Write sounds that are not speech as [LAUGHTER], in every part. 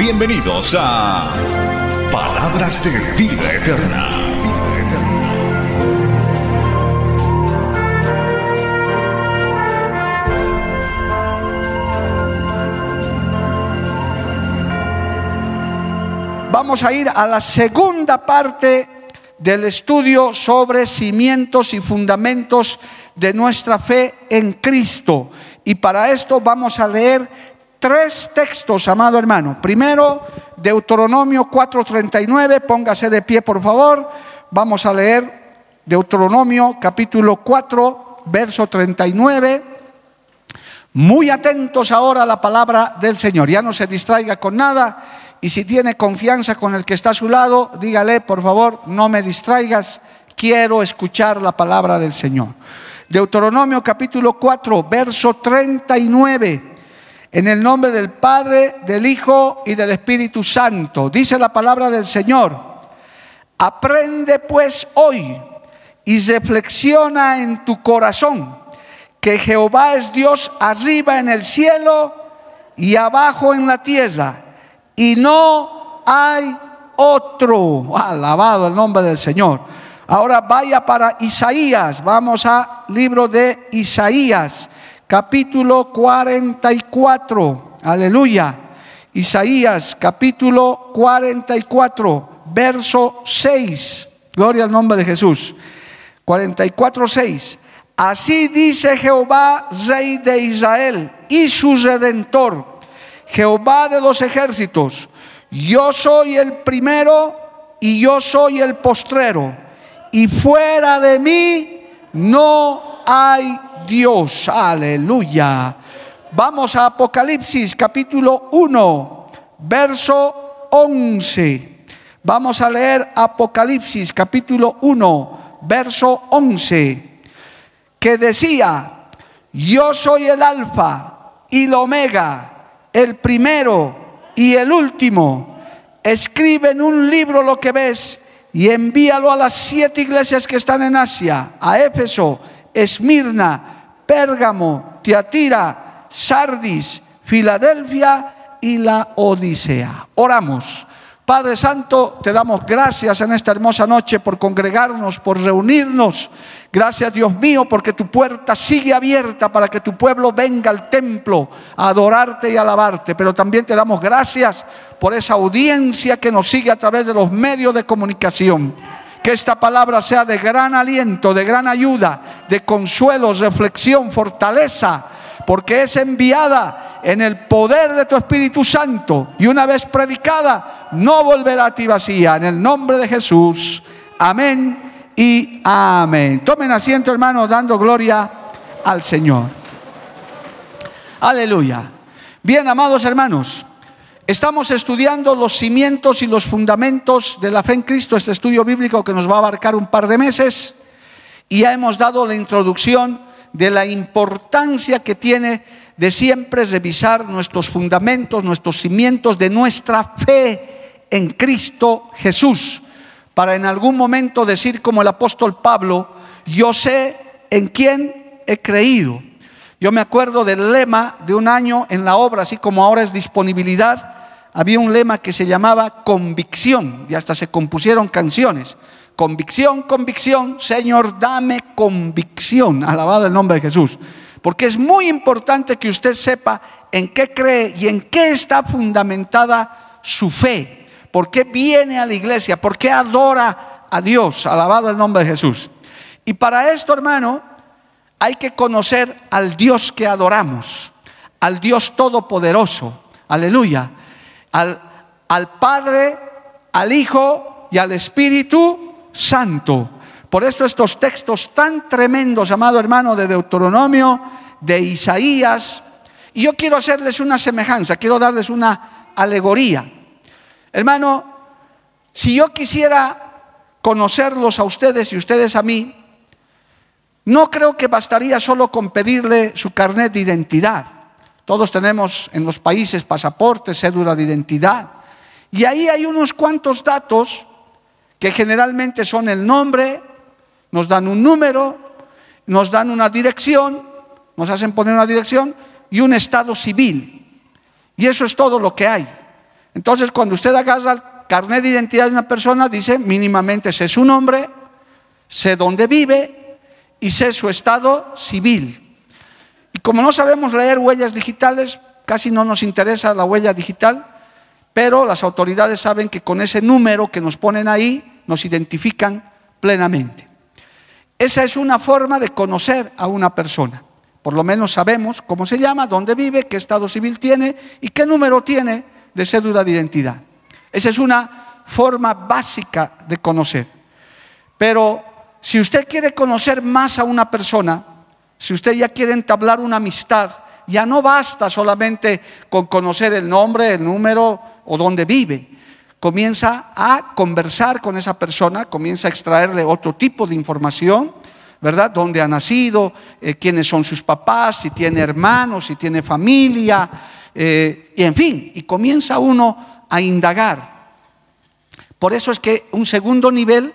Bienvenidos a Palabras de Vida Eterna. Vamos a ir a la segunda parte del estudio sobre cimientos y fundamentos de nuestra fe en Cristo. Y para esto vamos a leer tres textos, amado hermano. Primero, Deuteronomio 4:39, póngase de pie por favor. Vamos a leer Deuteronomio capítulo 4, verso 39. Muy atentos ahora a la palabra del Señor. Ya no se distraiga con nada y si tiene confianza con el que está a su lado, dígale, por favor, no me distraigas, quiero escuchar la palabra del Señor. Deuteronomio capítulo 4, verso 39. En el nombre del Padre, del Hijo y del Espíritu Santo. Dice la palabra del Señor. Aprende pues hoy y reflexiona en tu corazón que Jehová es Dios arriba en el cielo y abajo en la tierra y no hay otro. Alabado el nombre del Señor. Ahora vaya para Isaías. Vamos al libro de Isaías, capítulo 44. Aleluya. Isaías, capítulo 44, verso 6. Gloria al nombre de Jesús. 44, 6. Así dice Jehová, Rey de Israel, y su redentor Jehová de los ejércitos, yo soy el primero y yo soy el postrero, y fuera de mí no hay Dios. Aleluya. Vamos a Apocalipsis capítulo 1, verso 11. Vamos a leer Apocalipsis capítulo 1, verso 11, que decía, yo soy el alfa y el omega el primero y el último. Escribe en un libro lo que ves y envíalo a las siete iglesias que están en Asia, a Éfeso, Esmirna, Pérgamo, Tiatira, Sardis, Filadelfia y la Odisea. Oramos. Padre Santo, te damos gracias en esta hermosa noche por congregarnos, por reunirnos. Gracias Dios mío porque tu puerta sigue abierta para que tu pueblo venga al templo a adorarte y alabarte. Pero también te damos gracias por esa audiencia que nos sigue a través de los medios de comunicación. Que esta palabra sea de gran aliento, de gran ayuda, de consuelo, reflexión, fortaleza, porque es enviada en el poder de tu Espíritu Santo y una vez predicada no volverá a ti vacía. En el nombre de Jesús. Amén y amén. Tomen asiento hermanos dando gloria al Señor. Aleluya. Bien, amados hermanos, estamos estudiando los cimientos y los fundamentos de la fe en Cristo, este estudio bíblico que nos va a abarcar un par de meses, y ya hemos dado la introducción de la importancia que tiene de siempre revisar nuestros fundamentos, nuestros cimientos de nuestra fe en Cristo Jesús, para en algún momento decir como el apóstol Pablo, yo sé en quién he creído. Yo me acuerdo del lema de un año en la obra, así como ahora es disponibilidad, había un lema que se llamaba convicción y hasta se compusieron canciones. Convicción, convicción, Señor, dame convicción. Alabado el nombre de Jesús. Porque es muy importante que usted sepa en qué cree y en qué está fundamentada su fe. ¿Por qué viene a la iglesia? ¿Por qué adora a Dios? Alabado el nombre de Jesús. Y para esto, hermano, hay que conocer al Dios que adoramos, al Dios todopoderoso. Aleluya. Al, Padre, al Hijo y al Espíritu Santo. Por eso estos textos tan tremendos, amado hermano, de Deuteronomio, de Isaías, y yo quiero hacerles una semejanza, quiero darles una alegoría. Hermano, si yo quisiera conocerlos a ustedes y ustedes a mí, no creo que bastaría solo con pedirle su carnet de identidad. Todos tenemos en los países pasaportes, cédula de identidad. Y ahí hay unos cuantos datos que generalmente son el nombre, nos dan un número, nos dan una dirección, nos hacen poner una dirección y un estado civil. Y eso es todo lo que hay. Entonces, cuando usted agarra el carnet de identidad de una persona, dice mínimamente sé su nombre, sé dónde vive y sé su estado civil. Como no sabemos leer huellas digitales, casi no nos interesa la huella digital, pero las autoridades saben que con ese número que nos ponen ahí, nos identifican plenamente. Esa es una forma de conocer a una persona. Por lo menos sabemos cómo se llama, dónde vive, qué estado civil tiene y qué número tiene de cédula de identidad. Esa es una forma básica de conocer. Pero si usted quiere conocer más a una persona, si usted ya quiere entablar una amistad, ya no basta solamente con conocer el nombre, el número o dónde vive. Comienza a conversar con esa persona, comienza a extraerle otro tipo de información ¿verdad? ¿Dónde ha nacido? Eh, ¿Quiénes son sus papás? Si tiene hermanos, si tiene familia, eh, y en fin, y comienza uno a indagar. Por eso es que un segundo nivel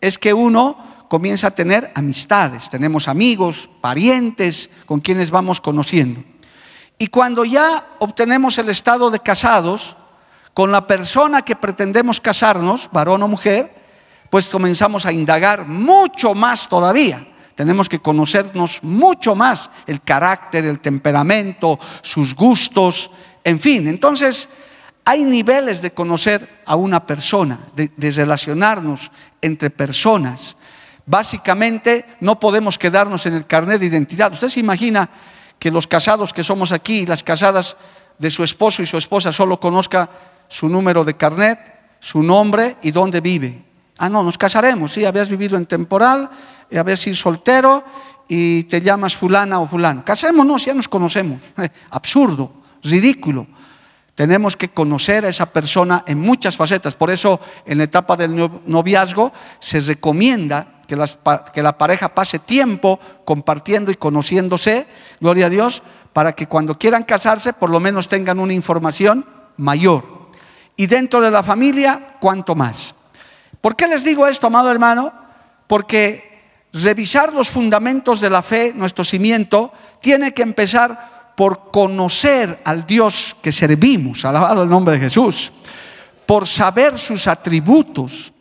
es que uno comienza a tener amistades, tenemos amigos, parientes con quienes vamos conociendo. Y cuando ya obtenemos el estado de casados, con la persona que pretendemos casarnos, varón o mujer, pues comenzamos a indagar mucho más todavía. Tenemos que conocernos mucho más el carácter, el temperamento, sus gustos, en fin. Entonces, hay niveles de conocer a una persona, de, relacionarnos entre personas. Básicamente, no podemos quedarnos en el carnet de identidad. Usted se imagina que los casados que somos aquí, las casadas de su esposo y su esposa, solo conozca su número de carnet, su nombre y dónde vive. Ah, no, nos casaremos, sí, habías vivido en temporal, y habías sido soltero y te llamas fulana o fulano. Casémonos, ya nos conocemos. [LAUGHS] Absurdo, ridículo. Tenemos que conocer a esa persona en muchas facetas. Por eso en la etapa del noviazgo se recomienda que, que la pareja pase tiempo compartiendo y conociéndose, gloria a Dios, para que cuando quieran casarse por lo menos tengan una información mayor. Y dentro de la familia, cuanto más. ¿Por qué les digo esto, amado hermano? Porque revisar los fundamentos de la fe, nuestro cimiento, tiene que empezar por conocer al Dios que servimos, alabado el nombre de Jesús, por saber sus atributos,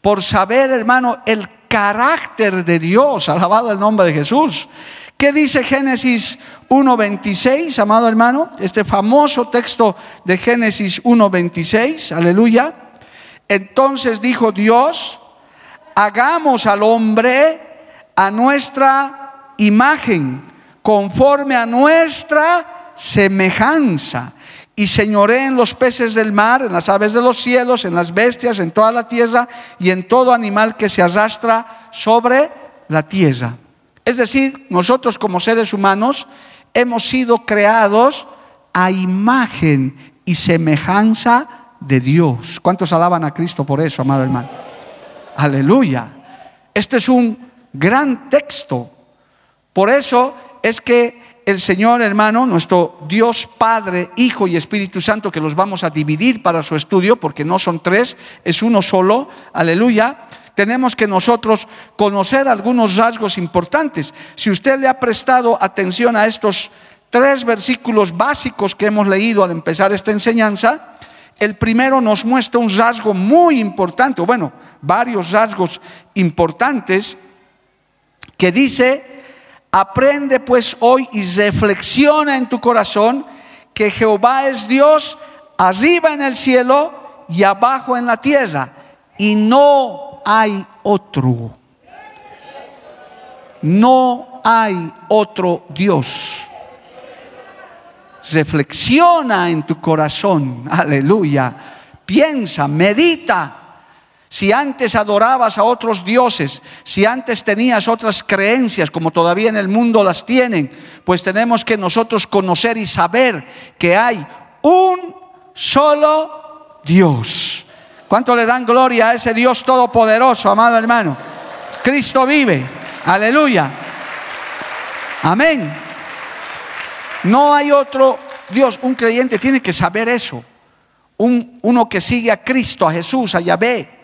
por saber, hermano, el carácter de Dios, alabado el nombre de Jesús. ¿Qué dice Génesis 1.26, amado hermano? Este famoso texto de Génesis 1.26, aleluya. Entonces dijo Dios, hagamos al hombre a nuestra imagen, conforme a nuestra semejanza, y señoré en los peces del mar, en las aves de los cielos, en las bestias, en toda la tierra y en todo animal que se arrastra sobre la tierra. Es decir, nosotros como seres humanos hemos sido creados a imagen y semejanza de Dios. ¿Cuántos alaban a Cristo por eso, amado hermano? Aleluya. Este es un gran texto. Por eso es que el Señor, hermano, nuestro Dios Padre, Hijo y Espíritu Santo, que los vamos a dividir para su estudio, porque no son tres, es uno solo, aleluya, tenemos que nosotros conocer algunos rasgos importantes. Si usted le ha prestado atención a estos tres versículos básicos que hemos leído al empezar esta enseñanza, el primero nos muestra un rasgo muy importante, bueno, varios rasgos importantes, que dice, aprende pues hoy y reflexiona en tu corazón que Jehová es Dios arriba en el cielo y abajo en la tierra, y no hay otro. No hay otro Dios reflexiona en tu corazón, aleluya, piensa, medita. Si antes adorabas a otros dioses, si antes tenías otras creencias como todavía en el mundo las tienen, pues tenemos que nosotros conocer y saber que hay un solo Dios. ¿Cuánto le dan gloria a ese Dios todopoderoso, amado hermano? Cristo vive. Aleluya. Amén. No hay otro Dios. Un creyente tiene que saber eso. Un, uno que sigue a Cristo, a Jesús, a Yahvé.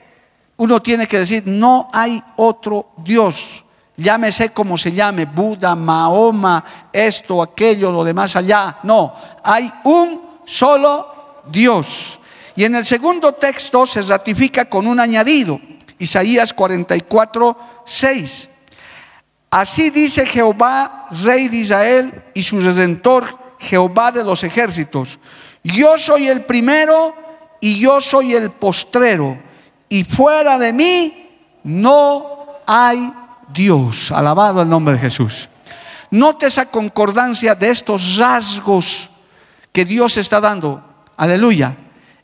Uno tiene que decir, no hay otro Dios. Llámese como se llame, Buda, Mahoma, esto, aquello, lo demás allá. No, hay un solo Dios. Y en el segundo texto se ratifica con un añadido. Isaías 44, 6. Así dice Jehová, Rey de Israel, y su redentor, Jehová de los ejércitos. Yo soy el primero y yo soy el postrero, y fuera de mí no hay Dios. Alabado el nombre de Jesús. Note esa concordancia de estos rasgos que Dios está dando. Aleluya.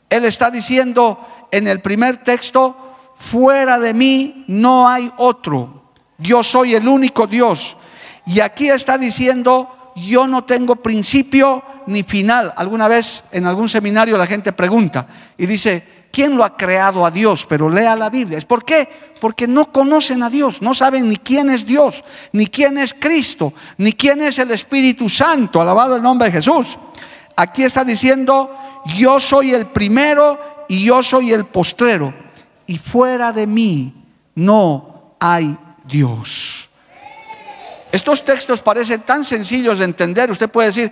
Él está diciendo en el primer texto, fuera de mí no hay otro. Yo soy el único Dios. Y aquí está diciendo, yo no tengo principio ni final. Alguna vez en algún seminario la gente pregunta y dice, ¿quién lo ha creado a Dios? Pero lea la Biblia. ¿Es por qué? Porque no conocen a Dios, no saben ni quién es Dios, ni quién es Cristo, ni quién es el Espíritu Santo. Alabado el nombre de Jesús. Aquí está diciendo, yo soy el primero y yo soy el postrero. Y fuera de mí no hay Dios. Estos textos parecen tan sencillos de entender. Usted puede decir,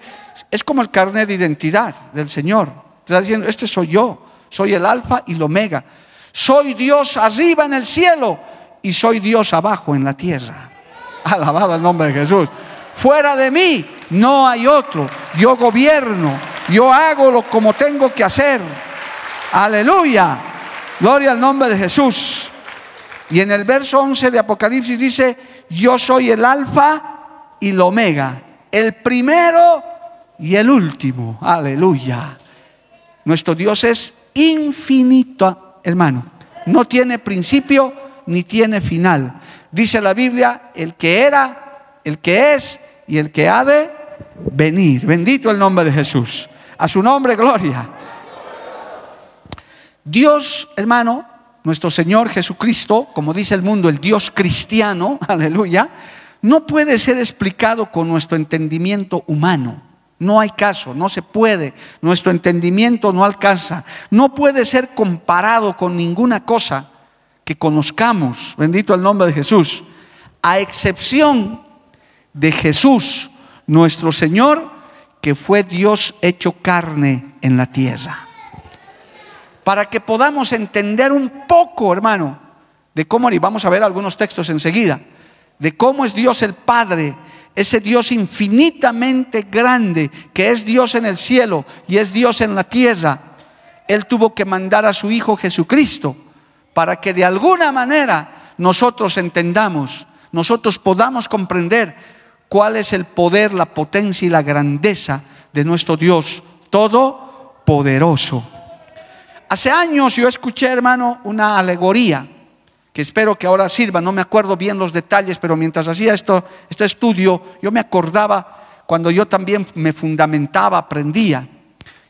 es como el carnet de identidad del Señor. Está diciendo, este soy yo, soy el alfa y el omega. Soy Dios arriba en el cielo y soy Dios abajo en la tierra. Alabado el nombre de Jesús. Fuera de mí no hay otro. Yo gobierno, yo hago lo como tengo que hacer. Aleluya. Gloria al nombre de Jesús. Y en el verso 11 de Apocalipsis dice, yo soy el alfa y el omega, el primero y el último. Aleluya. Nuestro Dios es infinito, hermano. No tiene principio ni tiene final. Dice la Biblia, el que era, el que es y el que ha de venir. Bendito el nombre de Jesús. A su nombre, gloria. Dios, hermano, nuestro Señor Jesucristo, como dice el mundo, el Dios cristiano, [LAUGHS] aleluya, no puede ser explicado con nuestro entendimiento humano. No hay caso, no se puede. Nuestro entendimiento no alcanza. No puede ser comparado con ninguna cosa que conozcamos. Bendito el nombre de Jesús. A excepción de Jesús, nuestro Señor, que fue Dios hecho carne en la tierra para que podamos entender un poco, hermano, de cómo, y vamos a ver algunos textos enseguida, de cómo es Dios el Padre, ese Dios infinitamente grande, que es Dios en el cielo y es Dios en la tierra. Él tuvo que mandar a su Hijo Jesucristo para que de alguna manera nosotros entendamos, nosotros podamos comprender cuál es el poder, la potencia y la grandeza de nuestro Dios todopoderoso. Hace años yo escuché, hermano, una alegoría que espero que ahora sirva. No me acuerdo bien los detalles, pero mientras hacía esto, este estudio, yo me acordaba cuando yo también me fundamentaba, aprendía.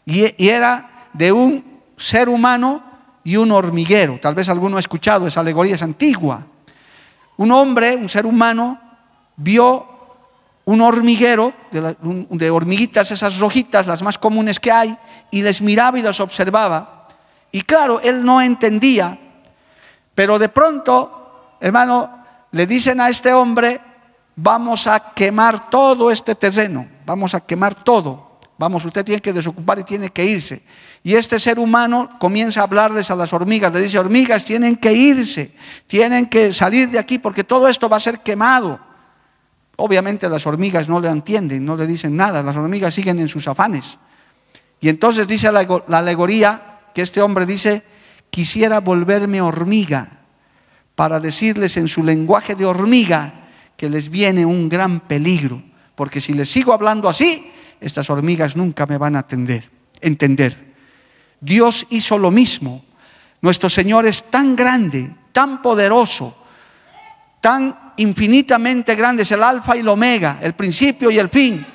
Y, era de un ser humano y un hormiguero. Tal vez alguno ha escuchado, esa alegoría es antigua. Un hombre, un ser humano, vio un hormiguero de, de, hormiguitas, esas rojitas, las más comunes que hay, y les miraba y las observaba. Y claro, él no entendía, pero de pronto, hermano, le dicen a este hombre, vamos a quemar todo este terreno, vamos a quemar todo. Vamos, usted tiene que desocupar y tiene que irse. Y este ser humano comienza a hablarles a las hormigas, le dice, hormigas, tienen que irse, tienen que salir de aquí porque todo esto va a ser quemado. Obviamente las hormigas no le entienden, no le dicen nada, las hormigas siguen en sus afanes. Y entonces dice la, alegoría, que este hombre dice, quisiera volverme hormiga para decirles en su lenguaje de hormiga que les viene un gran peligro, porque si les sigo hablando así, estas hormigas nunca me van a atender, entender. Dios hizo lo mismo. Nuestro Señor es tan grande, tan poderoso, tan infinitamente grande, es el alfa y el omega, el principio y el fin,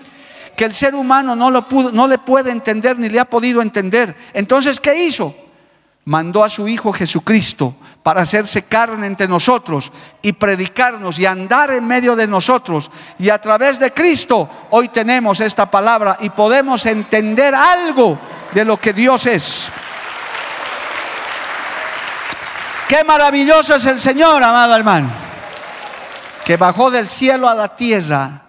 que el ser humano no, lo pudo, no le puede entender ni le ha podido entender. Entonces, ¿qué hizo? Mandó a su Hijo Jesucristo para hacerse carne entre nosotros y predicarnos y andar en medio de nosotros. Y a través de Cristo hoy tenemos esta palabra y podemos entender algo de lo que Dios es. Qué maravilloso es el Señor, amado hermano, que bajó del cielo a la tierra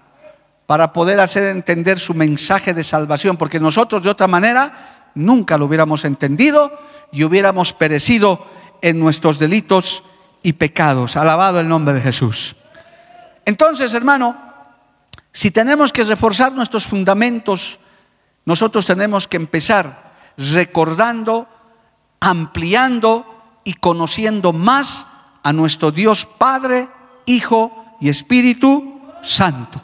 para poder hacer entender su mensaje de salvación, porque nosotros de otra manera nunca lo hubiéramos entendido y hubiéramos perecido en nuestros delitos y pecados. Alabado el nombre de Jesús. Entonces, hermano, si tenemos que reforzar nuestros fundamentos, nosotros tenemos que empezar recordando, ampliando y conociendo más a nuestro Dios Padre, Hijo y Espíritu Santo.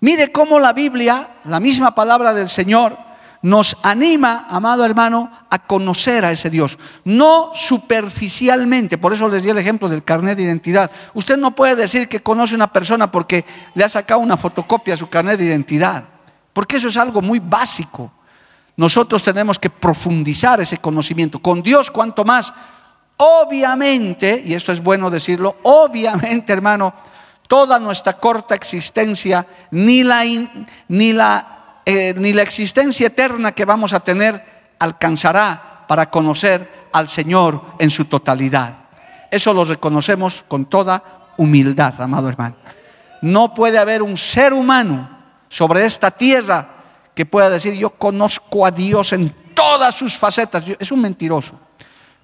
Mire cómo la Biblia, la misma palabra del Señor, nos anima, amado hermano, a conocer a ese Dios. No superficialmente, por eso les di el ejemplo del carnet de identidad. Usted no puede decir que conoce a una persona porque le ha sacado una fotocopia a su carnet de identidad, porque eso es algo muy básico. Nosotros tenemos que profundizar ese conocimiento. Con Dios, cuanto más. Obviamente, y esto es bueno decirlo, obviamente, hermano, toda nuestra corta existencia, ni la, ni la, eh, ni la existencia eterna que vamos a tener alcanzará para conocer al Señor en su totalidad. Eso lo reconocemos con toda humildad, amado hermano. No puede haber un ser humano sobre esta tierra que pueda decir yo conozco a Dios en todas sus facetas. Es un mentiroso,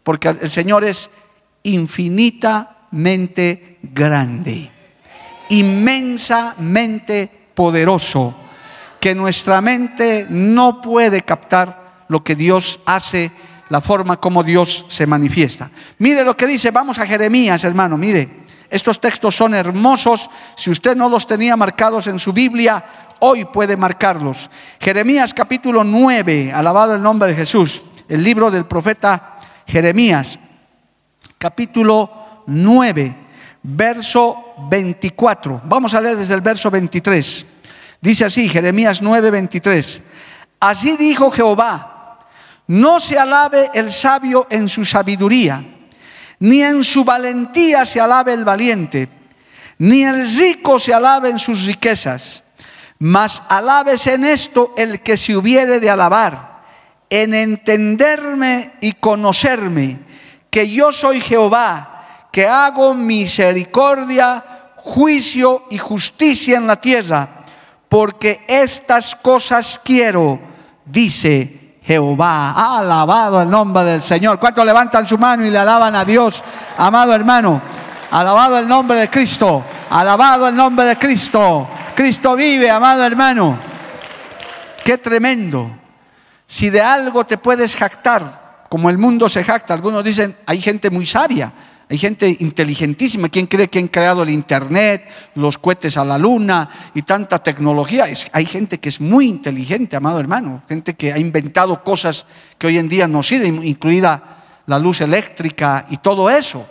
porque el Señor es infinitamente grande inmensamente poderoso, que nuestra mente no puede captar lo que Dios hace, la forma como Dios se manifiesta. Mire lo que dice, vamos a Jeremías, hermano, mire, estos textos son hermosos, si usted no los tenía marcados en su Biblia, hoy puede marcarlos. Jeremías capítulo 9, alabado el nombre de Jesús, el libro del profeta Jeremías, capítulo 9 verso 24. Vamos a leer desde el verso 23. Dice así, Jeremías 9, 23. Así dijo Jehová, no se alabe el sabio en su sabiduría, ni en su valentía se alabe el valiente, ni el rico se alabe en sus riquezas, mas alabes en esto el que se hubiere de alabar, en entenderme y conocerme, que yo soy Jehová que hago misericordia, juicio y justicia en la tierra, porque estas cosas quiero, dice Jehová. alabado el nombre del Señor. ¿Cuántos levantan su mano y le alaban a Dios, amado hermano? Alabado el nombre de Cristo. Alabado el nombre de Cristo. Cristo vive, amado hermano. Qué tremendo. Si de algo te puedes jactar, como el mundo se jacta, algunos dicen, hay gente muy sabia hay gente inteligentísima. ¿Quién cree que han creado el Internet, los cohetes a la luna y tanta tecnología? hay gente que es muy inteligente, amado hermano. Gente que ha inventado cosas que hoy en día no sirven, incluida la luz eléctrica y todo eso.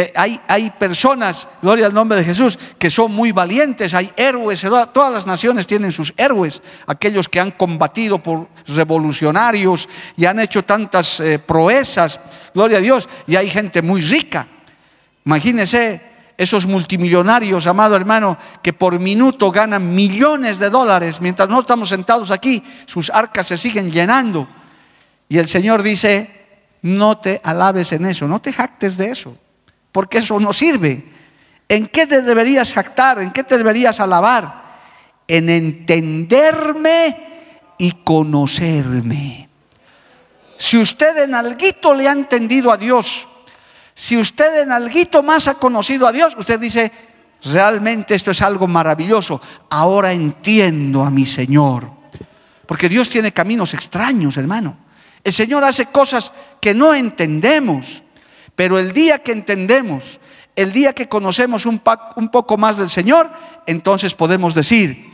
Eh, hay, personas, gloria al nombre de Jesús, que son muy valientes, hay héroes, todas las naciones tienen sus héroes, aquellos que han combatido por revolucionarios y han hecho tantas eh, proezas, gloria a Dios, y hay gente muy rica. Imagínense esos multimillonarios, amado hermano, que por minuto ganan millones de dólares, mientras no estamos sentados aquí, sus arcas se siguen llenando. Y el Señor dice, no te alabes en eso, no te jactes de eso porque eso no sirve. ¿En qué te deberías jactar? ¿En qué te deberías alabar? En entenderme y conocerme. Si usted en alguito le ha entendido a Dios, si usted en alguito más ha conocido a Dios, usted dice, realmente esto es algo maravilloso. Ahora entiendo a mi Señor. Porque Dios tiene caminos extraños, hermano. El Señor hace cosas que no entendemos. Pero el día que entendemos, el día que conocemos un, poco más del Señor, entonces podemos decir,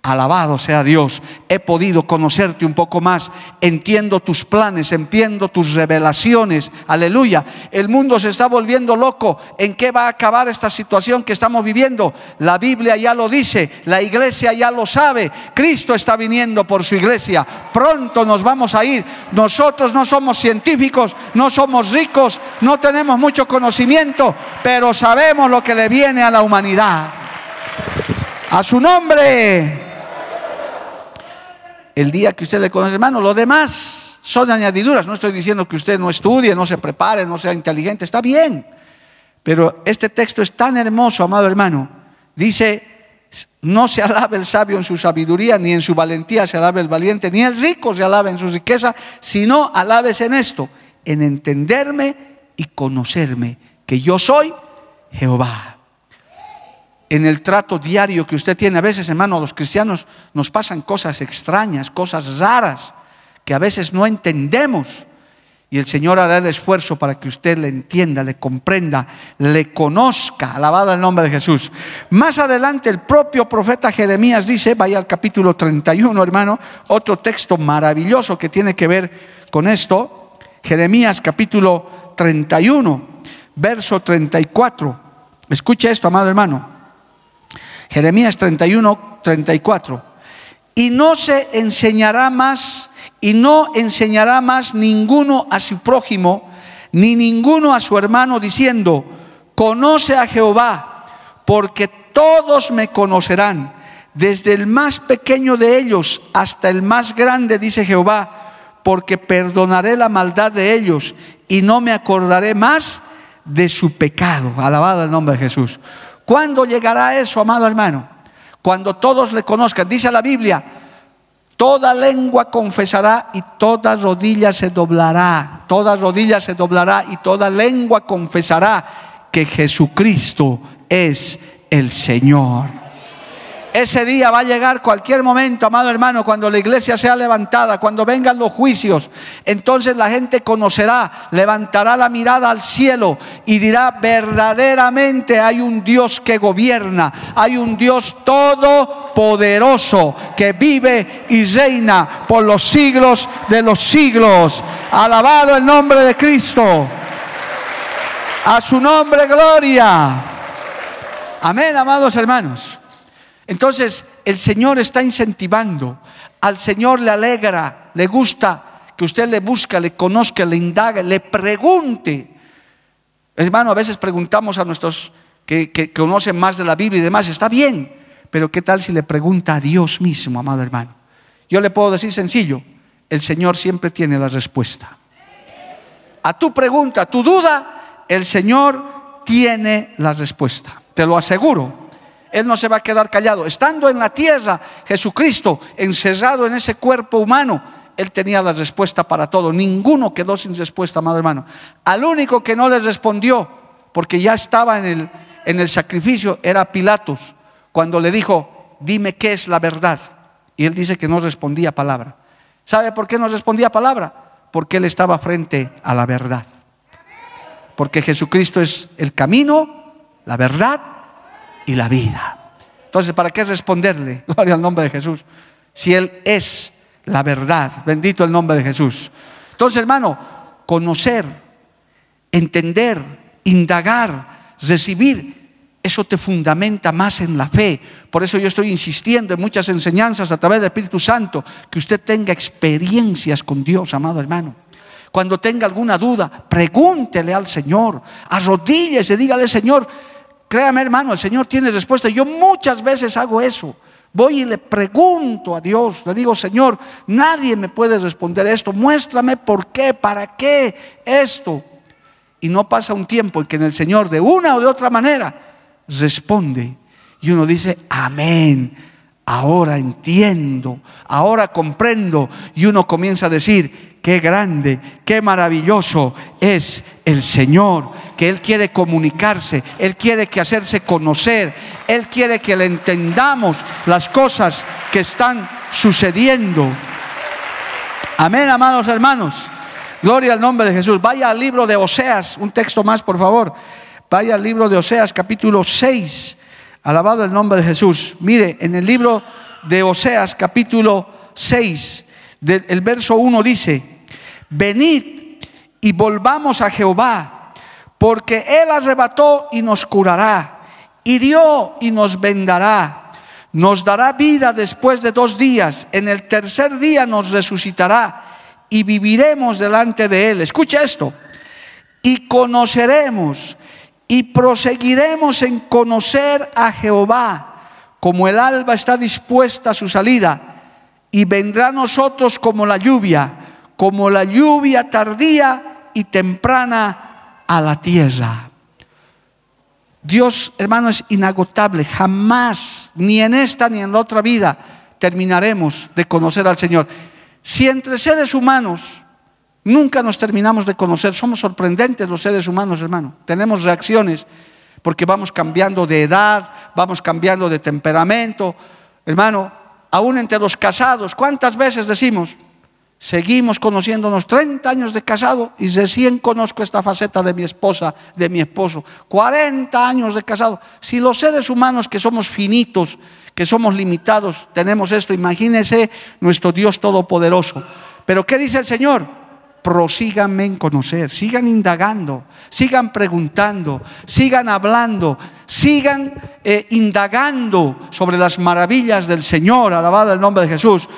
Alabado sea Dios, he podido conocerte un poco más, entiendo tus planes, entiendo tus revelaciones, aleluya. El mundo se está volviendo loco, ¿en qué va a acabar esta situación que estamos viviendo? La Biblia ya lo dice, la iglesia ya lo sabe, Cristo está viniendo por su iglesia, pronto nos vamos a ir. Nosotros no somos científicos, no somos ricos, no tenemos mucho conocimiento, pero sabemos lo que le viene a la humanidad. A su nombre el día que usted le conoce, hermano. Lo demás son añadiduras. No estoy diciendo que usted no estudie, no se prepare, no sea inteligente. Está bien. Pero este texto es tan hermoso, amado hermano. Dice, no se alabe el sabio en su sabiduría, ni en su valentía se alabe el valiente, ni el rico se alabe en su riqueza, sino alabes en esto, en entenderme y conocerme, que yo soy Jehová en el trato diario que usted tiene. A veces, hermano, los cristianos nos pasan cosas extrañas, cosas raras, que a veces no entendemos. Y el Señor hará el esfuerzo para que usted le entienda, le comprenda, le conozca. Alabado el nombre de Jesús. Más adelante el propio profeta Jeremías dice, vaya al capítulo 31, hermano, otro texto maravilloso que tiene que ver con esto. Jeremías capítulo 31, verso 34. Escuche esto, amado hermano. Jeremías 31, 34. Y no se enseñará más, y no enseñará más ninguno a su prójimo, ni ninguno a su hermano, diciendo, conoce a Jehová, porque todos me conocerán, desde el más pequeño de ellos hasta el más grande, dice Jehová, porque perdonaré la maldad de ellos y no me acordaré más de su pecado. Alabado el nombre de Jesús. ¿Cuándo llegará eso, amado hermano? Cuando todos le conozcan. Dice la Biblia, toda lengua confesará y toda rodilla se doblará. Toda rodilla se doblará y toda lengua confesará que Jesucristo es el Señor. Ese día va a llegar cualquier momento, amado hermano, cuando la iglesia sea levantada, cuando vengan los juicios. Entonces la gente conocerá, levantará la mirada al cielo y dirá, verdaderamente hay un Dios que gobierna, hay un Dios todopoderoso que vive y reina por los siglos de los siglos. Alabado el nombre de Cristo. A su nombre, gloria. Amén, amados hermanos. Entonces, el Señor está incentivando, al Señor le alegra, le gusta que usted le busque, le conozca, le indague, le pregunte. Hermano, a veces preguntamos a nuestros que, que, conocen más de la Biblia y demás, está bien, pero ¿qué tal si le pregunta a Dios mismo, amado hermano? Yo le puedo decir sencillo, el Señor siempre tiene la respuesta. A tu pregunta, a tu duda, el Señor tiene la respuesta, te lo aseguro. Él no se va a quedar callado. Estando en la tierra, Jesucristo, encerrado en ese cuerpo humano, Él tenía la respuesta para todo. Ninguno quedó sin respuesta, amado hermano. Al único que no le respondió, porque ya estaba en el, en el sacrificio, era Pilatos, cuando le dijo, dime qué es la verdad. Y él dice que no respondía palabra. ¿Sabe por qué no respondía palabra? Porque él estaba frente a la verdad. Porque Jesucristo es el camino, la verdad y la vida. Entonces, ¿para qué responderle? [LAUGHS] Gloria al nombre de Jesús. Si Él es la verdad, bendito el nombre de Jesús. Entonces, hermano, conocer, entender, indagar, recibir, eso te fundamenta más en la fe. Por eso yo estoy insistiendo en muchas enseñanzas a través del Espíritu Santo, que usted tenga experiencias con Dios, amado hermano. Cuando tenga alguna duda, pregúntele al Señor, arrodíllese, dígale, Señor, Créame hermano, el Señor tiene respuesta. Yo muchas veces hago eso. Voy y le pregunto a Dios, le digo, Señor, nadie me puede responder esto. Muéstrame por qué, para qué esto. Y no pasa un tiempo en que el Señor de una o de otra manera responde. Y uno dice, amén. Ahora entiendo, ahora comprendo. Y uno comienza a decir, qué grande, qué maravilloso es el Señor, que Él quiere comunicarse, Él quiere que hacerse conocer, Él quiere que le entendamos las cosas que están sucediendo. Amén, amados hermanos. Gloria al nombre de Jesús. Vaya al libro de Oseas, un texto más, por favor. Vaya al libro de Oseas, capítulo 6. Alabado el nombre de Jesús. Mire, en el libro de Oseas capítulo 6, el verso 1 dice, venid y volvamos a Jehová, porque Él arrebató y nos curará, hirió y nos vendará, nos dará vida después de dos días, en el tercer día nos resucitará y viviremos delante de Él. Escucha esto, y conoceremos y proseguiremos en conocer a Jehová, como el alba está dispuesta a su salida, y vendrá a nosotros como la lluvia, como la lluvia tardía y temprana a la tierra. Dios, hermano, es inagotable. Jamás, ni en esta ni en la otra vida, terminaremos de conocer al Señor. Si entre seres humanos nunca nos terminamos de conocer, somos sorprendentes los seres humanos, hermano. Tenemos reacciones porque vamos cambiando de edad, vamos cambiando de temperamento. Hermano, aún entre los casados, ¿cuántas veces decimos, Seguimos conociéndonos 30 años de casado y recién conozco esta faceta de mi esposa, de mi esposo. 40 años de casado. Si los seres humanos que somos finitos, que somos limitados, tenemos esto, imagínense nuestro Dios Todopoderoso. Pero ¿qué dice el Señor? Prosíganme en conocer, sigan indagando, sigan preguntando, sigan hablando, sigan eh, indagando sobre las maravillas del Señor, alabado el nombre de Jesús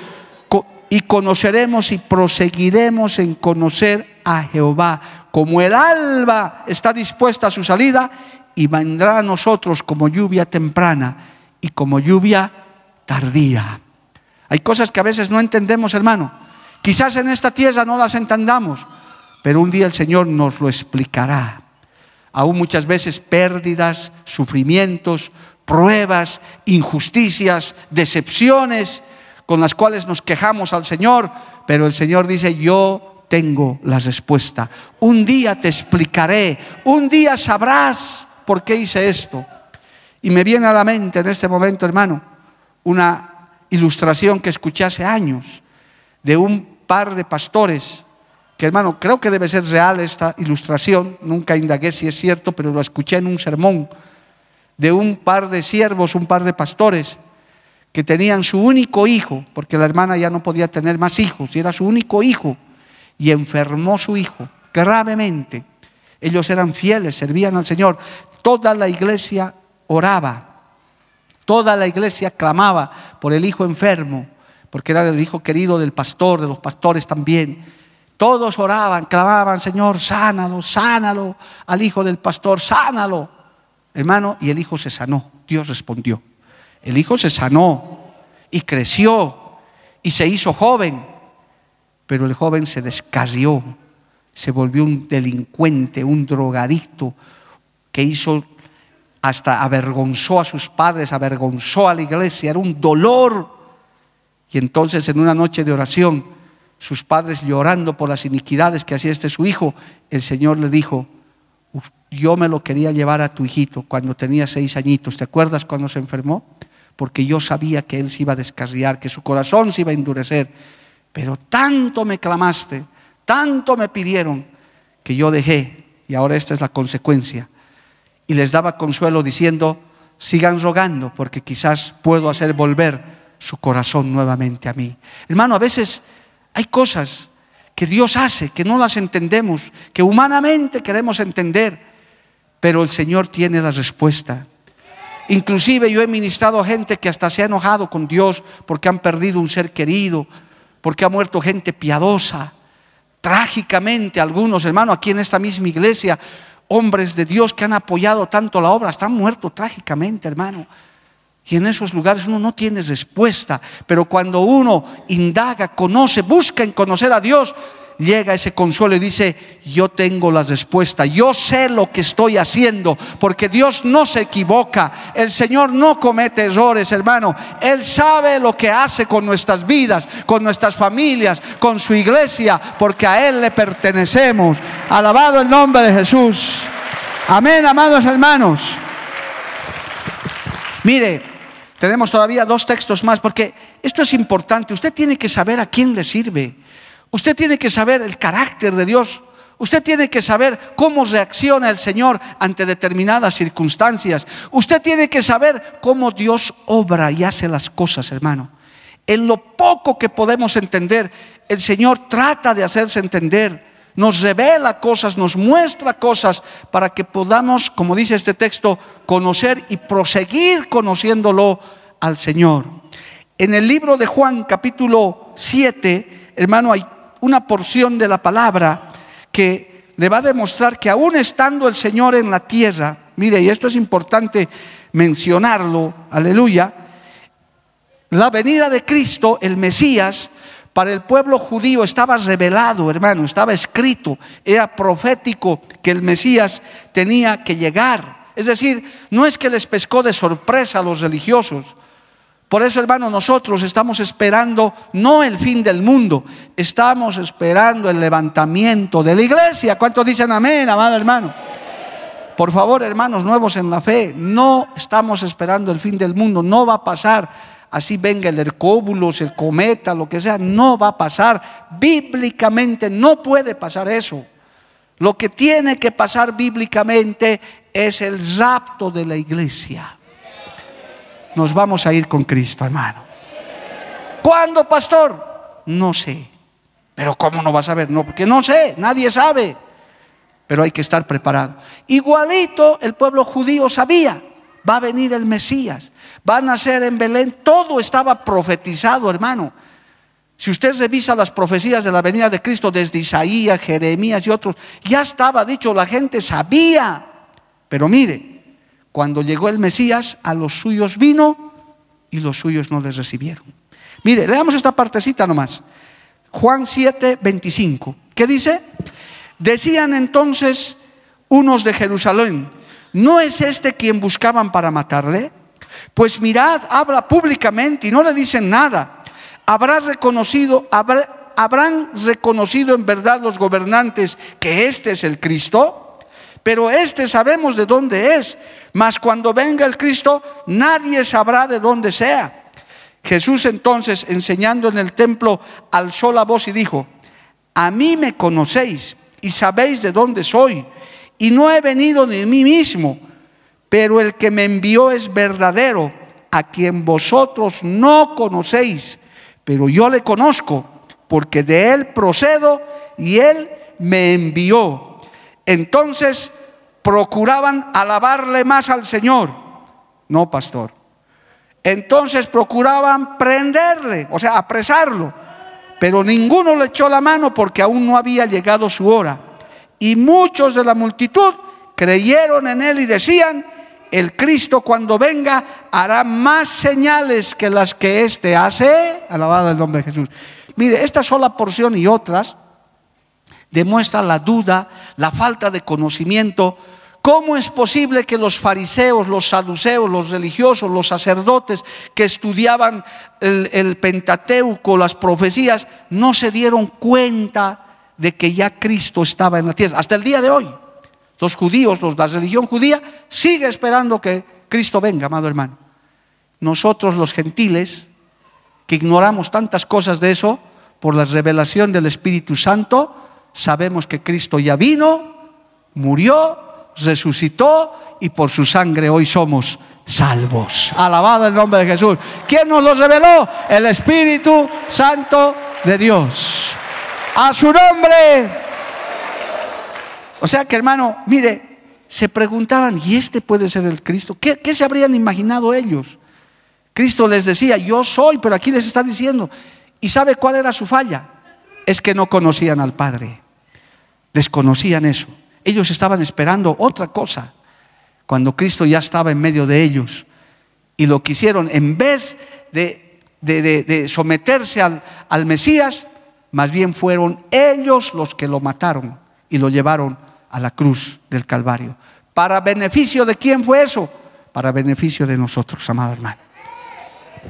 y conoceremos y proseguiremos en conocer a Jehová. Como el alba está dispuesta a su salida y vendrá a nosotros como lluvia temprana y como lluvia tardía. Hay cosas que a veces no entendemos, hermano. Quizás en esta tierra no las entendamos, pero un día el Señor nos lo explicará. Aún muchas veces pérdidas, sufrimientos, pruebas, injusticias, decepciones con las cuales nos quejamos al Señor, pero el Señor dice, yo tengo la respuesta. Un día te explicaré, un día sabrás por qué hice esto. Y me viene a la mente en este momento, hermano, una ilustración que escuché hace años de un par de pastores, que hermano, creo que debe ser real esta ilustración, nunca indagué si es cierto, pero lo escuché en un sermón, de un par de siervos, un par de pastores, que tenían su único hijo, porque la hermana ya no podía tener más hijos, y era su único hijo, y enfermó su hijo gravemente. Ellos eran fieles, servían al Señor. Toda la iglesia oraba, toda la iglesia clamaba por el hijo enfermo, porque era el hijo querido del pastor, de los pastores también. Todos oraban, clamaban, Señor, sánalo, sánalo al hijo del pastor, sánalo. Hermano, y el hijo se sanó, Dios respondió. El hijo se sanó y creció y se hizo joven, pero el joven se descarrió, se volvió un delincuente, un drogadicto, que hizo hasta avergonzó a sus padres, avergonzó a la iglesia, era un dolor. Y entonces en una noche de oración, sus padres llorando por las iniquidades que hacía este su hijo, el Señor le dijo, yo me lo quería llevar a tu hijito cuando tenía seis añitos, ¿te acuerdas cuando se enfermó? porque yo sabía que él se iba a descarriar, que su corazón se iba a endurecer. Pero tanto me clamaste, tanto me pidieron, que yo dejé, y ahora esta es la consecuencia. Y les daba consuelo diciendo, sigan rogando, porque quizás puedo hacer volver su corazón nuevamente a mí. Hermano, a veces hay cosas que Dios hace, que no las entendemos, que humanamente queremos entender, pero el Señor tiene la respuesta. Inclusive yo he ministrado a gente que hasta se ha enojado con Dios porque han perdido un ser querido, porque ha muerto gente piadosa. Trágicamente algunos, hermanos, aquí en esta misma iglesia, hombres de Dios que han apoyado tanto la obra, están muertos trágicamente, hermano. Y en esos lugares uno no tiene respuesta, pero cuando uno indaga, conoce, busca en conocer a Dios, llega ese consuelo y dice, yo tengo la respuesta, yo sé lo que estoy haciendo, porque Dios no se equivoca, el Señor no comete errores, hermano, Él sabe lo que hace con nuestras vidas, con nuestras familias, con su iglesia, porque a Él le pertenecemos. Alabado el nombre de Jesús. Amén, amados hermanos. Mire, tenemos todavía dos textos más, porque esto es importante, usted tiene que saber a quién le sirve. Usted tiene que saber el carácter de Dios. Usted tiene que saber cómo reacciona el Señor ante determinadas circunstancias. Usted tiene que saber cómo Dios obra y hace las cosas, hermano. En lo poco que podemos entender, el Señor trata de hacerse entender nos revela cosas, nos muestra cosas para que podamos, como dice este texto, conocer y proseguir conociéndolo al Señor. En el libro de Juan capítulo 7, hermano, hay una porción de la palabra que le va a demostrar que aún estando el Señor en la tierra, mire, y esto es importante mencionarlo, aleluya, la venida de Cristo, el Mesías, para el pueblo judío estaba revelado, hermano, estaba escrito, era profético que el Mesías tenía que llegar. Es decir, no es que les pescó de sorpresa a los religiosos. Por eso, hermano, nosotros estamos esperando no el fin del mundo, estamos esperando el levantamiento de la iglesia. ¿Cuántos dicen amén, amado hermano? Por favor, hermanos nuevos en la fe, no estamos esperando el fin del mundo, no va a pasar así venga el hercóbulos, el cometa, lo que sea, no va a pasar. Bíblicamente no puede pasar eso. Lo que tiene que pasar bíblicamente es el rapto de la iglesia. Nos vamos a ir con Cristo, hermano. ¿Cuándo, pastor? No sé. Pero ¿cómo no vas a saber? No, porque no sé, nadie sabe. Pero hay que estar preparado. Igualito el pueblo judío sabía va a venir el Mesías, va a nacer en Belén, todo estaba profetizado, hermano. Si usted revisa las profecías de la venida de Cristo desde Isaías, Jeremías y otros, ya estaba dicho, la gente sabía. Pero mire, cuando llegó el Mesías, a los suyos vino y los suyos no les recibieron. Mire, leamos esta partecita nomás. Juan 7, 25. ¿Qué dice? Decían entonces unos de Jerusalén, ¿no es este quien buscaban para matarle? Pues mirad, habla públicamente y no le dicen nada. Habrás reconocido, habrán reconocido en verdad los gobernantes que este es el Cristo, pero este sabemos de dónde es, mas cuando venga el Cristo nadie sabrá de dónde sea. Jesús entonces, enseñando en el templo, alzó la voz y dijo, a mí me conocéis y sabéis de dónde soy y no he venido de mí mismo, pero el que me envió es verdadero, a quien vosotros no conocéis, pero yo le conozco, porque de él procedo y él me envió. Entonces procuraban alabarle más al Señor. No, pastor. Entonces procuraban prenderle, o sea, apresarlo. Pero ninguno le echó la mano porque aún no había llegado su hora. Y muchos de la multitud creyeron en él y decían, el Cristo cuando venga hará más señales que las que éste hace. Alabado el nombre de Jesús. Mire, esta sola porción y otras demuestra la duda, la falta de conocimiento. ¿Cómo es posible que los fariseos, los saduceos, los religiosos, los sacerdotes que estudiaban el, el Pentateuco, las profecías, no se dieron cuenta de que ya Cristo estaba en la tierra. Hasta el día de hoy, los judíos, los, la religión judía, sigue esperando que Cristo venga, amado hermano. Nosotros los gentiles, que ignoramos tantas cosas de eso, por la revelación del Espíritu Santo, sabemos que Cristo ya vino, murió, resucitó y por su sangre hoy somos salvos. Alabado el nombre de Jesús. ¿Quién nos lo reveló? El Espíritu Santo de Dios a su nombre. O sea que hermano, mire, se preguntaban, ¿y este puede ser el Cristo? ¿Qué, se habrían imaginado ellos? Cristo les decía, yo soy, pero aquí les está diciendo. ¿Y sabe cuál era su falla? Es que no conocían al Padre. Desconocían eso. Ellos estaban esperando otra cosa. Cuando Cristo ya estaba en medio de ellos. Y lo que hicieron, en vez de, someterse al, al Mesías, más bien fueron ellos los que lo mataron y lo llevaron a la cruz del Calvario. ¿Para beneficio de quién fue eso? Para beneficio de nosotros, amado hermano.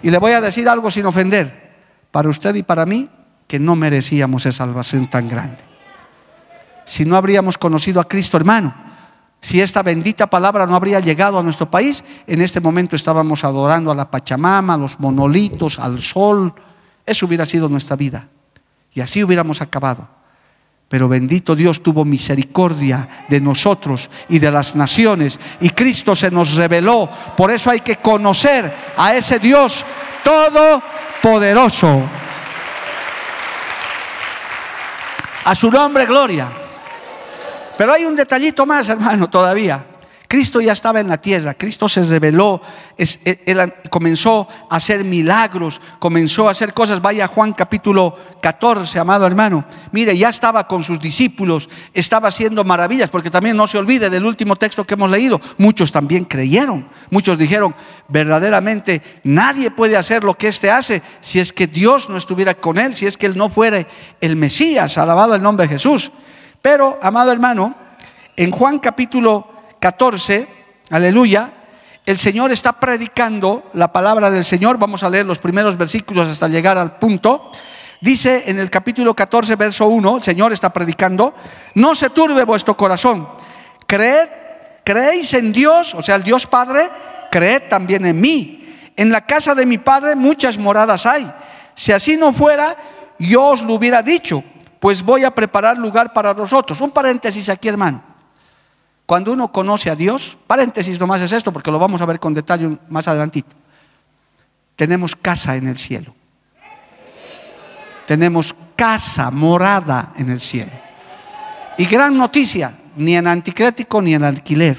Y le voy a decir algo sin ofender, para usted y para mí, que no merecíamos esa salvación tan grande. Si no habríamos conocido a Cristo, hermano, si esta bendita palabra no habría llegado a nuestro país, en este momento estábamos adorando a la Pachamama, a los monolitos, al sol. Eso hubiera sido nuestra vida. Y así hubiéramos acabado. Pero bendito Dios tuvo misericordia de nosotros y de las naciones. Y Cristo se nos reveló. Por eso hay que conocer a ese Dios Todopoderoso. A su nombre, gloria. Pero hay un detallito más, hermano, todavía. Cristo ya estaba en la tierra, Cristo se reveló, él, comenzó a hacer milagros, comenzó a hacer cosas. Vaya Juan capítulo 14, amado hermano. Mire, ya estaba con sus discípulos, estaba haciendo maravillas, porque también no se olvide del último texto que hemos leído. Muchos también creyeron, muchos dijeron, verdaderamente nadie puede hacer lo que éste hace si es que Dios no estuviera con él, si es que él no fuera el Mesías, alabado el nombre de Jesús. Pero, amado hermano, en Juan capítulo 14, aleluya, el Señor está predicando la palabra del Señor. Vamos a leer los primeros versículos hasta llegar al punto. Dice en el capítulo 14, verso 1, el Señor está predicando, no se turbe vuestro corazón. Creed, creéis en Dios, o sea, el Dios Padre, creed también en mí. En la casa de mi Padre muchas moradas hay. Si así no fuera, yo os lo hubiera dicho, pues voy a preparar lugar para vosotros. Un paréntesis aquí, hermano. Cuando uno conoce a Dios, paréntesis nomás es esto, porque lo vamos a ver con detalle más adelantito. Tenemos casa en el cielo. Tenemos casa, morada en el cielo. Y gran noticia, ni en anticrético ni en alquiler.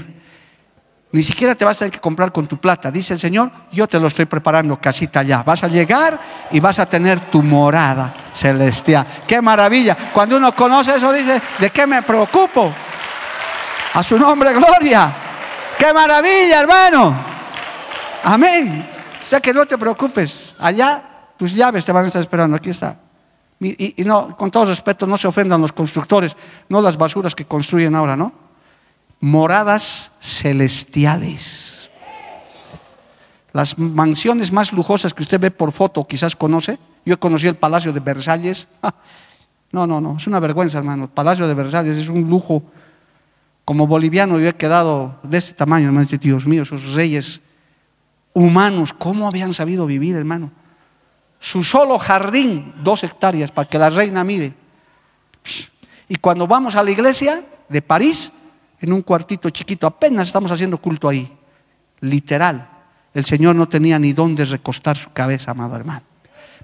Ni siquiera te vas a tener que comprar con tu plata. Dice el Señor, yo te lo estoy preparando casita allá. Vas a llegar y vas a tener tu morada celestial. Qué maravilla. Cuando uno conoce eso dice, ¿de qué me preocupo? A su nombre, gloria. ¡Qué maravilla, hermano! Amén. O sea que no te preocupes. Allá tus llaves te van a estar esperando. Aquí está. Y, no, con todo respeto, no se ofendan los constructores, no las basuras que construyen ahora, ¿no? Moradas celestiales. Las mansiones más lujosas que usted ve por foto, quizás conoce. Yo conocí el Palacio de Versalles. [LAUGHS] No, no, no, es una vergüenza, hermano. El Palacio de Versalles es un lujo como boliviano yo he quedado de este tamaño, hermano, Dios mío, esos reyes humanos, ¿cómo habían sabido vivir, hermano? Su solo jardín, dos hectáreas, para que la reina mire. Y cuando vamos a la iglesia de París, en un cuartito chiquito, apenas estamos haciendo culto ahí, literal. El Señor no tenía ni dónde recostar su cabeza, amado hermano.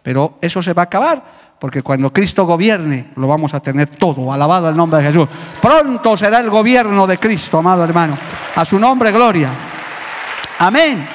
Pero eso se va a acabar porque cuando Cristo gobierne, lo vamos a tener todo. Alabado el nombre de Jesús. Pronto será el gobierno de Cristo, amado hermano. A su nombre, gloria. Amén.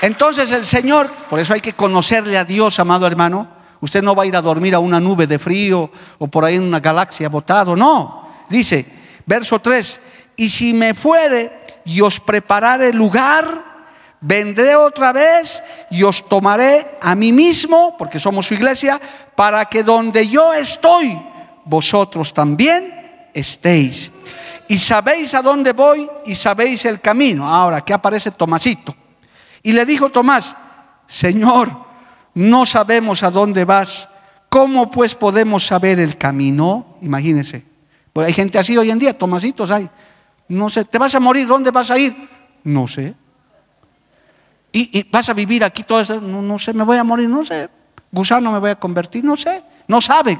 Entonces el Señor, por eso hay que conocerle a Dios, amado hermano. Usted no va a ir a dormir a una nube de frío o por ahí en una galaxia botado. No. Dice, verso 3, y si me fuere y os preparare lugar, vendré otra vez y os tomaré a mí mismo, porque somos su iglesia, para que donde yo estoy, vosotros también estéis. Y sabéis a dónde voy y sabéis el camino. Ahora, aquí aparece Tomasito. Y le dijo Tomás, Señor, no sabemos a dónde vas. ¿Cómo pues podemos saber el camino? Imagínense. Pues hay gente así hoy en día, Tomasitos hay. No sé, ¿te vas a morir? ¿Dónde vas a ir? No sé y, vas a vivir aquí todo esto, no, sé, me voy a morir, no sé, gusano me voy a convertir, no sé, no saben.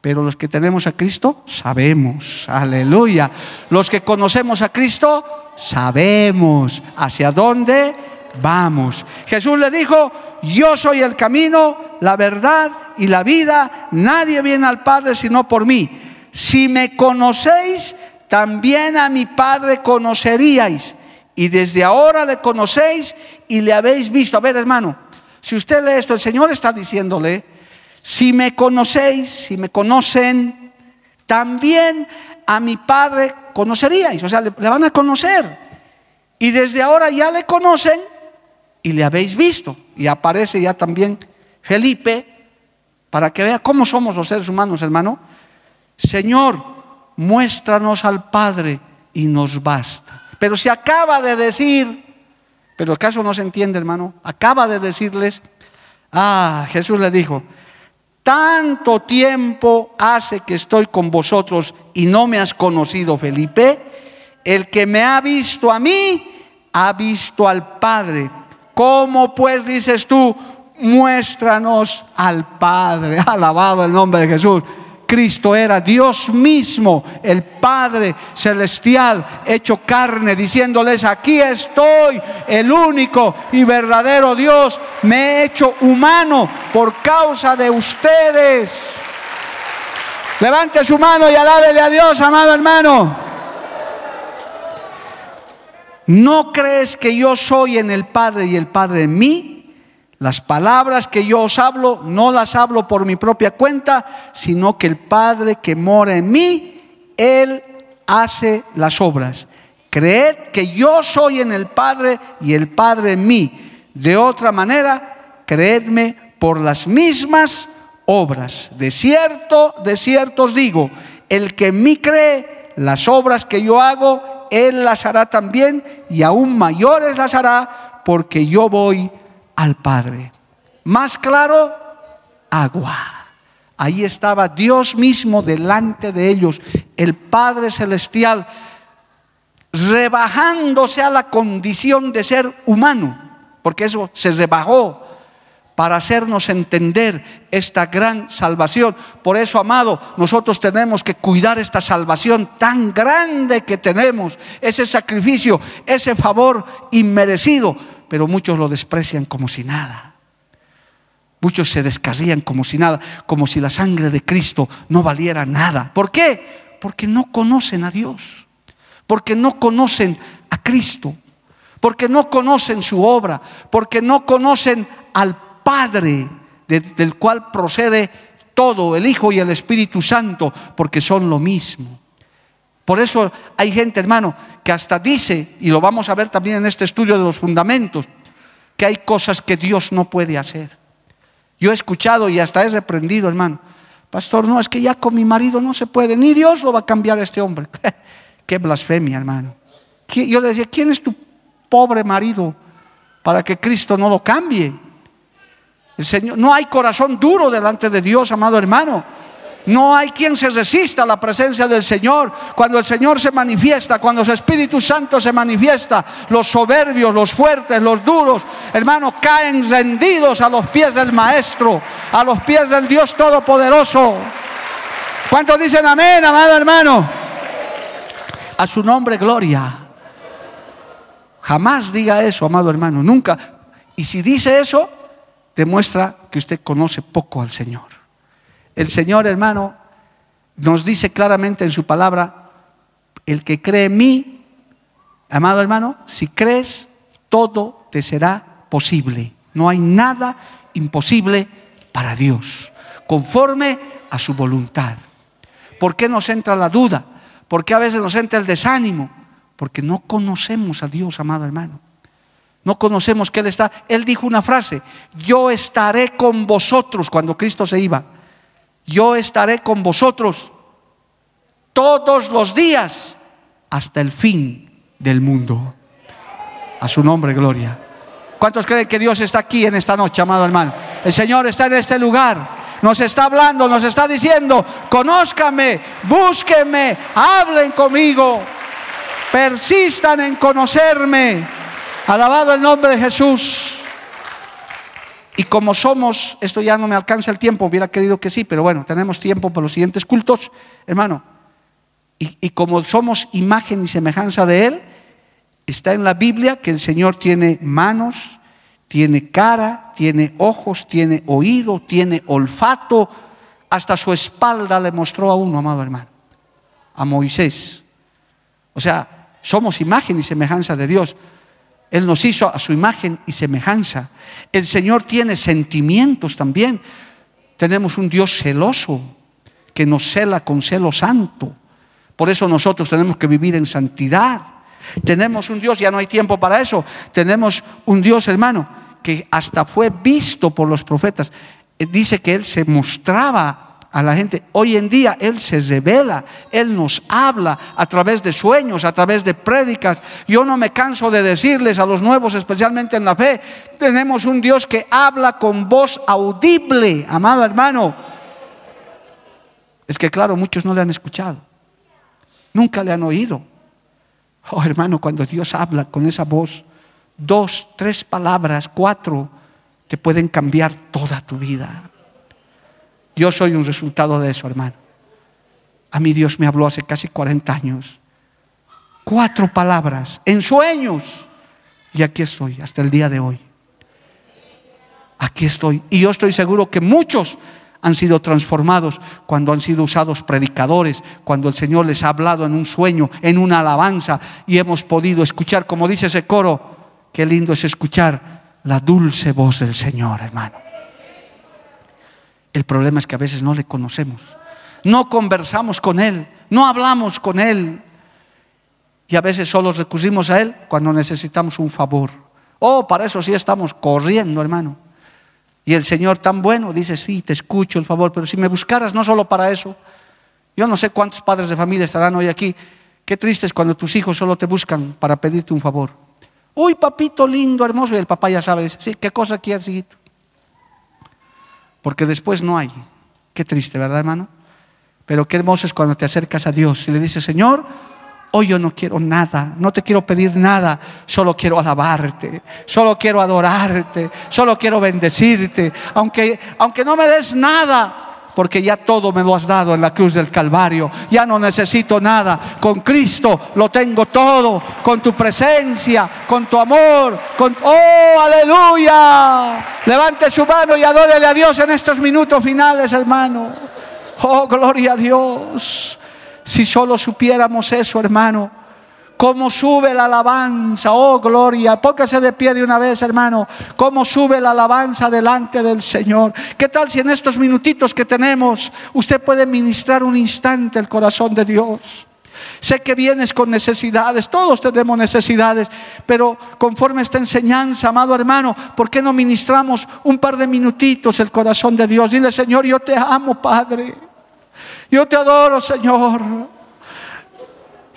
Pero los que tenemos a Cristo, sabemos, aleluya. Los que conocemos a Cristo, sabemos hacia dónde vamos. Jesús le dijo, yo soy el camino, la verdad y la vida, nadie viene al Padre sino por mí. Si me conocéis, también a mi Padre conoceríais y desde ahora le conocéis y le habéis visto. A ver, hermano, si usted lee esto, el Señor está diciéndole, si me conocéis, si me conocen, también a mi Padre conoceríais. O sea, le, van a conocer. Y desde ahora ya le conocen y le habéis visto. Y aparece ya también Felipe para que vea cómo somos los seres humanos, hermano. Señor, muéstranos al Padre y nos basta. Pero se acaba de decir, pero el caso no se entiende, hermano, acaba de decirles, ah, Jesús le dijo, tanto tiempo hace que estoy con vosotros y no me has conocido, Felipe. El que me ha visto a mí, ha visto al Padre. ¿Cómo pues dices tú, muéstranos al Padre? [LAUGHS] Alabado el nombre de Jesús. Cristo era Dios mismo, el Padre celestial, hecho carne, diciéndoles, aquí estoy, el único y verdadero Dios, me he hecho humano por causa de ustedes. Levante su mano y alábele a Dios, amado hermano. ¿No crees que yo soy en el Padre y el Padre en mí? Las palabras que yo os hablo no las hablo por mi propia cuenta, sino que el Padre que mora en mí, Él hace las obras. Creed que yo soy en el Padre y el Padre en mí. De otra manera, creedme por las mismas obras. De cierto, de cierto os digo, el que en mí cree, las obras que yo hago, Él las hará también y aún mayores las hará porque yo voy al Padre. Más claro, agua. Ahí estaba Dios mismo delante de ellos, el Padre Celestial, rebajándose a la condición de ser humano, porque eso se rebajó para hacernos entender esta gran salvación. Por eso, amado, nosotros tenemos que cuidar esta salvación tan grande que tenemos, ese sacrificio, ese favor inmerecido pero muchos lo desprecian como si nada. Muchos se descarrían como si nada, como si la sangre de Cristo no valiera nada. ¿Por qué? Porque no conocen a Dios, porque no conocen a Cristo, porque no conocen su obra, porque no conocen al Padre del cual procede todo, el Hijo y el Espíritu Santo, porque son lo mismo. Por eso hay gente, hermano, que hasta dice, y lo vamos a ver también en este estudio de los fundamentos, que hay cosas que Dios no puede hacer. Yo he escuchado y hasta he reprendido, hermano. Pastor, no, es que ya con mi marido no se puede, ni Dios lo va a cambiar a este hombre. [LAUGHS] Qué blasfemia, hermano. Yo le decía, ¿quién es tu pobre marido para que Cristo no lo cambie? El Señor, no hay corazón duro delante de Dios, amado hermano. No hay quien se resista a la presencia del Señor. Cuando el Señor se manifiesta, cuando su Espíritu Santo se manifiesta, los soberbios, los fuertes, los duros, hermanos, caen rendidos a los pies del Maestro, a los pies del Dios Todopoderoso. ¿Cuántos dicen amén, amado hermano? A su nombre, gloria. Jamás diga eso, amado hermano, nunca. Y si dice eso, demuestra que usted conoce poco al Señor. El Señor, hermano, nos dice claramente en su palabra, el que cree en mí, amado hermano, si crees, todo te será posible. No hay nada imposible para Dios, conforme a su voluntad. ¿Por qué nos entra la duda? ¿Por qué a veces nos entra el desánimo? Porque no conocemos a Dios, amado hermano. No conocemos que Él está. Él dijo una frase, yo estaré con vosotros cuando Cristo se iba yo estaré con vosotros todos los días hasta el fin del mundo. A su nombre, gloria. ¿Cuántos creen que Dios está aquí en esta noche, amado hermano? El Señor está en este lugar. Nos está hablando, nos está diciendo, conózcame, búsquenme, hablen conmigo, persistan en conocerme. Alabado el nombre de Jesús. Y como somos, esto ya no me alcanza el tiempo, hubiera querido que sí, pero bueno, tenemos tiempo para los siguientes cultos, hermano. Y, y, como somos imagen y semejanza de Él, está en la Biblia que el Señor tiene manos, tiene cara, tiene ojos, tiene oído, tiene olfato, hasta su espalda le mostró a uno, amado hermano, a Moisés. O sea, somos imagen y semejanza de Dios. Él nos hizo a su imagen y semejanza. El Señor tiene sentimientos también. Tenemos un Dios celoso que nos cela con celo santo. Por eso nosotros tenemos que vivir en santidad. Tenemos un Dios, ya no hay tiempo para eso. Tenemos un Dios, hermano, que hasta fue visto por los profetas. Eh, dice que Él se mostraba a la gente. Hoy en día Él se revela, Él nos habla a través de sueños, a través de prédicas. Yo no me canso de decirles a los nuevos, especialmente en la fe, tenemos un Dios que habla con voz audible, amado hermano. Es que claro, muchos no le han escuchado, nunca le han oído. Oh hermano, cuando Dios habla con esa voz, dos, tres palabras, cuatro, te pueden cambiar toda tu vida. Yo soy un resultado de eso, hermano. A mí Dios me habló hace casi 40 años. Cuatro palabras en sueños. Y aquí estoy, hasta el día de hoy. Aquí estoy. Y yo estoy seguro que muchos han sido transformados cuando han sido usados predicadores, cuando el Señor les ha hablado en un sueño, en una alabanza, y hemos podido escuchar, como dice ese coro, qué lindo es escuchar la dulce voz del Señor, hermano. El problema es que a veces no le conocemos, no conversamos con Él, no hablamos con Él, y a veces solo recurrimos a Él cuando necesitamos un favor. Oh, para eso sí estamos corriendo, hermano. Y el Señor tan bueno dice, sí, te escucho el favor, pero si me buscaras no solo para eso, yo no sé cuántos padres de familia estarán hoy aquí. Qué triste es cuando tus hijos solo te buscan para pedirte un favor. Uy, papito lindo, hermoso, y el papá ya sabe, dice, sí, ¿qué cosa quieres, hijito? Porque después no hay. Qué triste, ¿verdad, hermano? Pero qué hermoso es cuando te acercas a Dios y le dices, Señor, Hoy yo no quiero nada, no te quiero pedir nada, solo quiero alabarte, solo quiero adorarte, solo quiero bendecirte, aunque, aunque no me des nada, porque ya todo me lo has dado en la cruz del Calvario, ya no necesito nada, con Cristo lo tengo todo, con tu presencia, con tu amor, con... ¡Oh, aleluya! Levante su mano y adórele a Dios en estos minutos finales, hermano. ¡Oh, gloria a Dios! Si solo supiéramos eso, hermano. Cómo sube la alabanza, oh gloria. Póngase de pie de una vez, hermano. Cómo sube la alabanza delante del Señor. ¿Qué tal si en estos minutitos que tenemos usted puede ministrar un instante el corazón de Dios? Sé que vienes con necesidades, todos tenemos necesidades, pero conforme esta enseñanza, amado hermano, ¿por qué no ministramos un par de minutitos el corazón de Dios? Dile, Señor, yo te amo, Padre. Yo te adoro, Señor.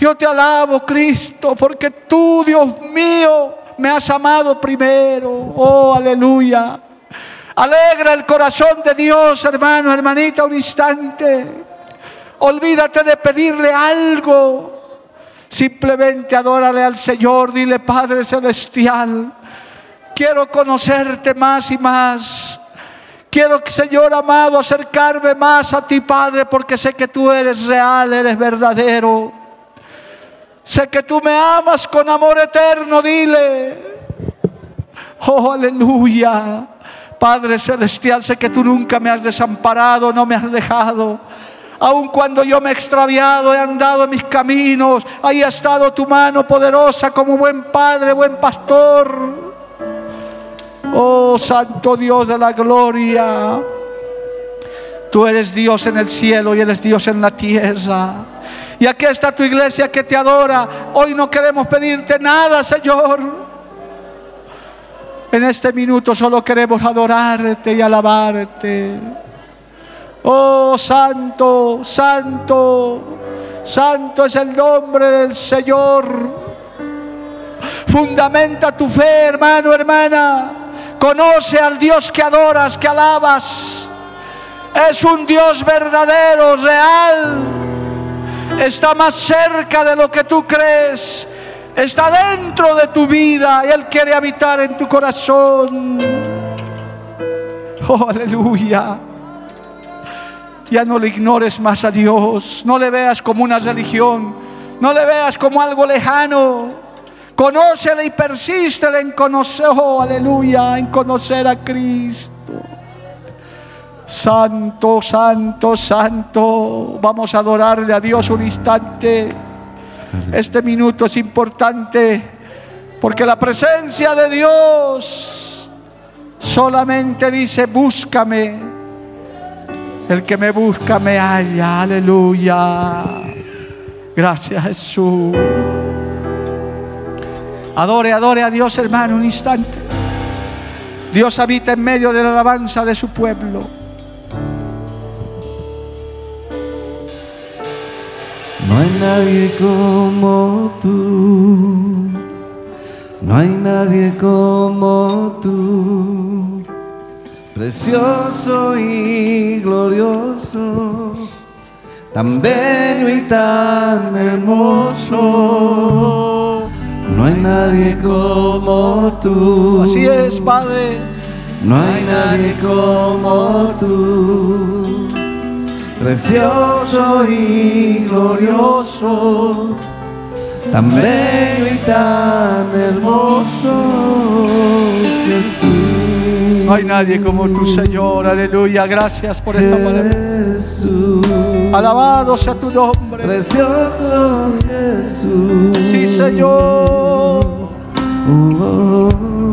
Yo te alabo, Cristo, porque tú, Dios mío, me has amado primero. Oh, aleluya. Alegra el corazón de Dios, hermano, hermanita, un instante. Olvídate de pedirle algo. Simplemente adórale al Señor. Dile, Padre Celestial, quiero conocerte más y más. Quiero, Señor amado, acercarme más a ti, Padre, porque sé que tú eres real, eres verdadero. Sé que tú me amas con amor eterno, dile. Oh, aleluya. Padre Celestial, sé que tú nunca me has desamparado, no me has dejado. Aun cuando yo me he extraviado, he andado en mis caminos, ahí ha estado tu mano poderosa como buen Padre, buen pastor. Oh Santo Dios de la gloria. Tú eres Dios en el cielo y eres Dios en la tierra. Y aquí está tu iglesia que te adora. Hoy no queremos pedirte nada, Señor. En este minuto solo queremos adorarte y alabarte. Oh Santo, Santo, Santo es el nombre del Señor. Fundamenta tu fe, hermano, hermana. Conoce al Dios que adoras, que alabas. Es un Dios verdadero, real. Está más cerca de lo que tú crees. Está dentro de tu vida y Él quiere habitar en tu corazón. Oh, aleluya. Ya no le ignores más a Dios. No le veas como una religión. No le veas como algo lejano. Conócele y persístele en conocer, oh, aleluya, en conocer a Cristo. Santo, santo, santo. Vamos a adorarle a Dios un instante. Este minuto es importante porque la presencia de Dios solamente dice, búscame. El que me busca me halla. Aleluya. Gracias Jesús. Adore, adore a Dios, hermano, un instante. Dios habita en medio de la alabanza de su pueblo. No hay nadie como tú. No hay nadie como tú. Precioso y glorioso. Tan bello y tan hermoso no hay nadie como tú. Así es, Padre. No hay nadie como tú. Precioso y glorioso, tan bello y tan hermoso, Jesús. No hay nadie como tu Señor, aleluya. Gracias por esta palabra. Jesús, Alabado sea tu nombre. precioso Jesús. Sí, Señor. Oh, oh, oh.